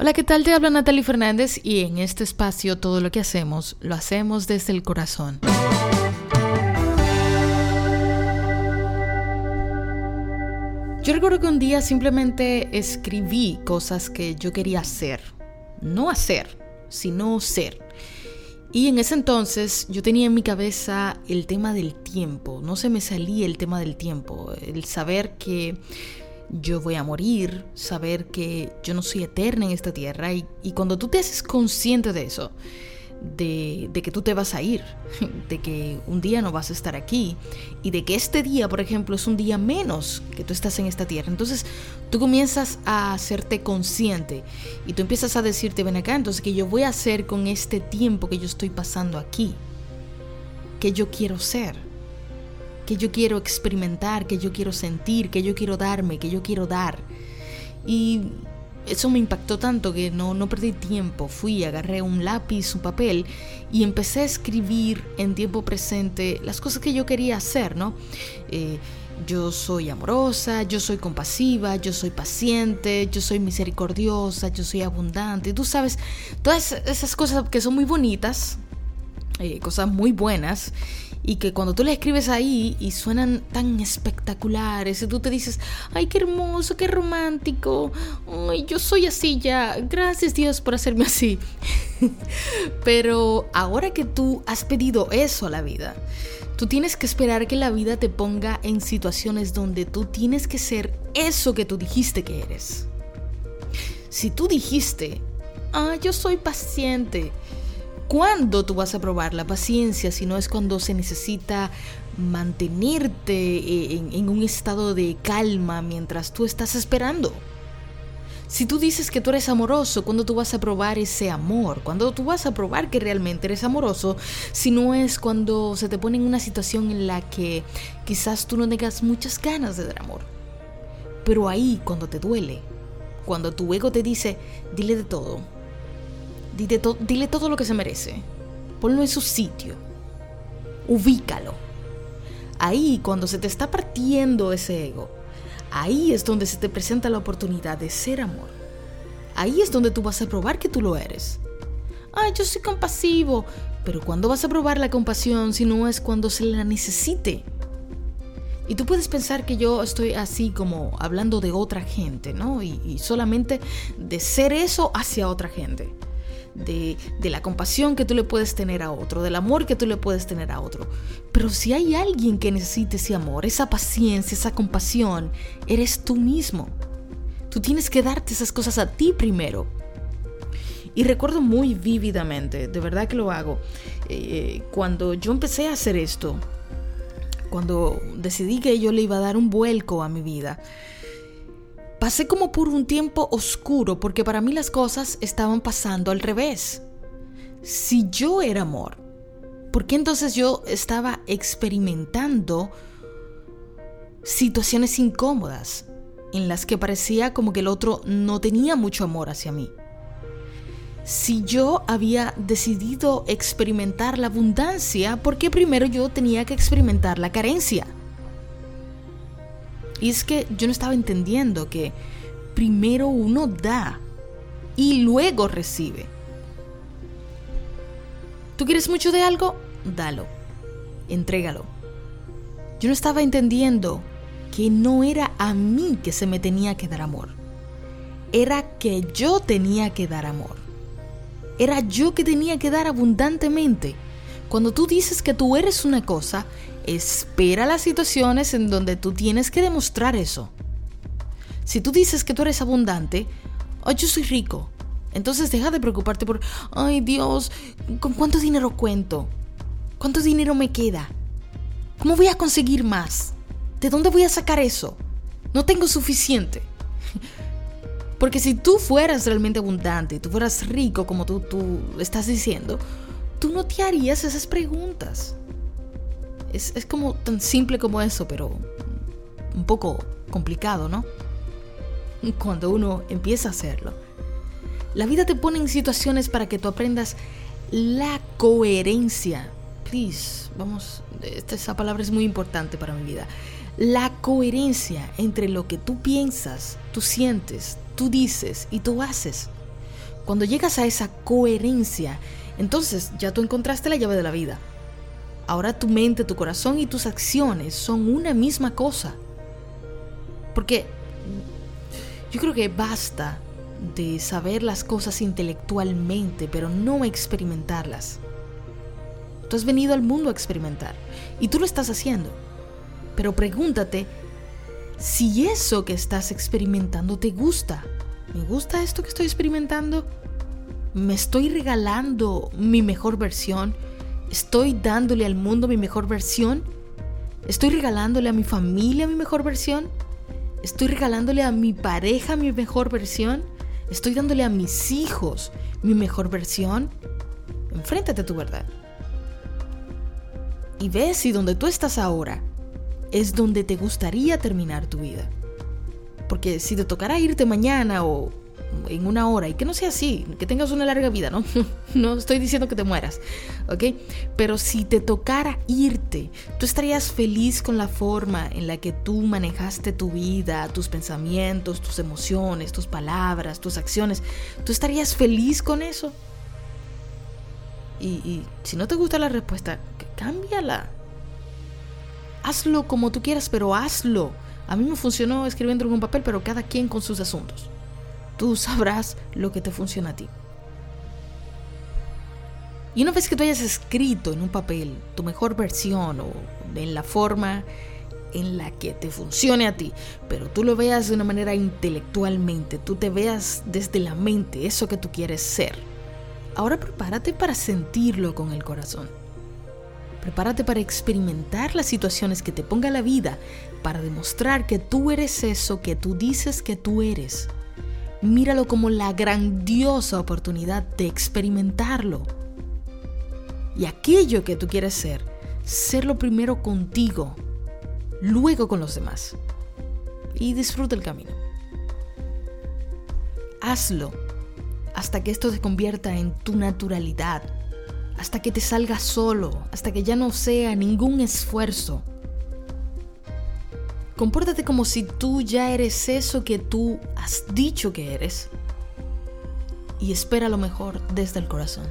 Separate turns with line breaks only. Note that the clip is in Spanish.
Hola, ¿qué tal? Te habla Natalie Fernández y en este espacio todo lo que hacemos lo hacemos desde el corazón. Yo recuerdo que un día simplemente escribí cosas que yo quería hacer. No hacer, sino ser. Y en ese entonces yo tenía en mi cabeza el tema del tiempo. No se me salía el tema del tiempo. El saber que yo voy a morir, saber que yo no soy eterna en esta tierra y, cuando tú te haces consciente de eso, de, de, que tú te vas a ir, de que un día no vas a estar aquí y de que este día, por ejemplo, es un día menos que tú estás en esta tierra. Entonces tú comienzas a hacerte consciente y tú empiezas a decirte, ven acá, entonces, ¿qué yo voy a hacer con este tiempo que yo estoy pasando aquí? ¿Qué yo quiero ser? Que yo quiero experimentar, que yo quiero sentir, que yo quiero darme, que yo quiero dar. Y eso me impactó tanto que no, no perdí tiempo. Fui, agarré un lápiz, un papel y empecé a escribir en tiempo presente las cosas que yo quería hacer, ¿no? Eh, yo soy amorosa, yo soy compasiva, yo soy paciente, yo soy misericordiosa, yo soy abundante. Tú sabes, todas esas cosas que son muy bonitas, eh, cosas muy buenas y que cuando tú le escribes ahí y suenan tan espectaculares y tú te dices, ay, qué hermoso, qué romántico, ay, yo soy así ya, gracias Dios por hacerme así. Pero ahora que tú has pedido eso a la vida, tú tienes que esperar que la vida te ponga en situaciones donde tú tienes que ser eso que tú dijiste que eres. Si tú dijiste, ah, yo soy paciente, ¿Cuándo tú vas a probar la paciencia si no es cuando se necesita mantenerte eh, en, un estado de calma mientras tú estás esperando? Si tú dices que tú eres amoroso, ¿cuándo tú vas a probar ese amor? ¿Cuándo tú vas a probar que realmente eres amoroso? Si no es cuando se te pone en una situación en la que quizás tú no tengas muchas ganas de dar amor. Pero ahí, cuando te duele, cuando tu ego te dice, dile de todo, Dile, todo lo que se merece. Ponlo en su sitio. Ubícalo. Ahí, cuando se te está partiendo ese ego, ahí es donde se te presenta la oportunidad de ser amor. Ahí es donde tú vas a probar que tú lo eres. Ay, yo soy compasivo. Pero ¿cuándo vas a probar la compasión si no es cuando se la necesite? Y tú puedes pensar que yo estoy así como hablando de otra gente, ¿no? y solamente de ser eso hacia otra gente de, la compasión que tú le puedes tener a otro, del amor que tú le puedes tener a otro. Pero si hay alguien que necesite ese amor, esa paciencia, esa compasión, eres tú mismo. Tú tienes que darte esas cosas a ti primero. Y recuerdo muy vívidamente, de verdad que lo hago, eh, cuando yo empecé a hacer esto, cuando decidí que yo le iba a dar un vuelco a mi vida, Pasé como por un tiempo oscuro porque para mí las cosas estaban pasando al revés. Si yo era amor, ¿por qué entonces yo estaba experimentando situaciones incómodas en las que parecía como que el otro no tenía mucho amor hacia mí? Si yo había decidido experimentar la abundancia, ¿por qué primero yo tenía que experimentar la carencia? Y es que yo no estaba entendiendo que primero uno da y luego recibe. ¿Tú quieres mucho de algo? Dalo. Entrégalo. Yo no estaba entendiendo que no era a mí que se me tenía que dar amor. Era que yo tenía que dar amor. Era yo que tenía que dar abundantemente. Cuando tú dices que tú eres una cosa, espera las situaciones en donde tú tienes que demostrar eso. Si tú dices que tú eres abundante, oh, yo soy rico, entonces deja de preocuparte por, ay Dios, ¿con cuánto dinero cuento? ¿Cuánto dinero me queda? ¿Cómo voy a conseguir más? ¿De dónde voy a sacar eso? No tengo suficiente. Porque si tú fueras realmente abundante, tú fueras rico como tú, tú estás diciendo, tú no te harías esas preguntas. Es, como tan simple como eso, pero un poco complicado, ¿no? Cuando uno empieza a hacerlo. La vida te pone en situaciones para que tú aprendas la coherencia. Please, vamos, esa palabra es muy importante para mi vida. La coherencia entre lo que tú piensas, tú sientes, tú dices y tú haces. Cuando llegas a esa coherencia, entonces ya tú encontraste la llave de la vida. Ahora tu mente, tu corazón y tus acciones son una misma cosa. Porque yo creo que basta de saber las cosas intelectualmente, pero no experimentarlas. Tú has venido al mundo a experimentar y tú lo estás haciendo. Pero pregúntate si eso que estás experimentando te gusta. ¿Me gusta esto que estoy experimentando? ¿Me estoy regalando mi mejor versión? ¿Estoy dándole al mundo mi mejor versión? ¿Estoy regalándole a mi familia mi mejor versión? ¿Estoy regalándole a mi pareja mi mejor versión? ¿Estoy dándole a mis hijos mi mejor versión? Enfréntate a tu verdad. Y ve si donde tú estás ahora es donde te gustaría terminar tu vida. Porque si te tocará irte mañana o en una hora y que no sea así, que tengas una larga vida, ¿no? no estoy diciendo que te mueras, ¿ok? Pero si te tocara irte, tú estarías feliz con la forma en la que tú manejaste tu vida, tus pensamientos, tus emociones, tus palabras, tus acciones. ¿Tú estarías feliz con eso? Y, si no te gusta la respuesta, cámbiala. Hazlo como tú quieras, pero hazlo. A mí me funcionó escribiendo en un papel, pero cada quien con sus asuntos tú sabrás lo que te funciona a ti. Y una vez que tú hayas escrito en un papel tu mejor versión o en la forma en la que te funcione a ti, pero tú lo veas de una manera intelectualmente, tú te veas desde la mente eso que tú quieres ser. Ahora prepárate para sentirlo con el corazón. Prepárate para experimentar las situaciones que te ponga la vida, para demostrar que tú eres eso que tú dices que tú eres míralo como la grandiosa oportunidad de experimentarlo. Y aquello que tú quieres ser, serlo primero contigo, luego con los demás. Y disfruta el camino. Hazlo hasta que esto se convierta en tu naturalidad, hasta que te salga solo, hasta que ya no sea ningún esfuerzo, Compórtate como si tú ya eres eso que tú has dicho que eres. Y espera lo mejor desde el corazón.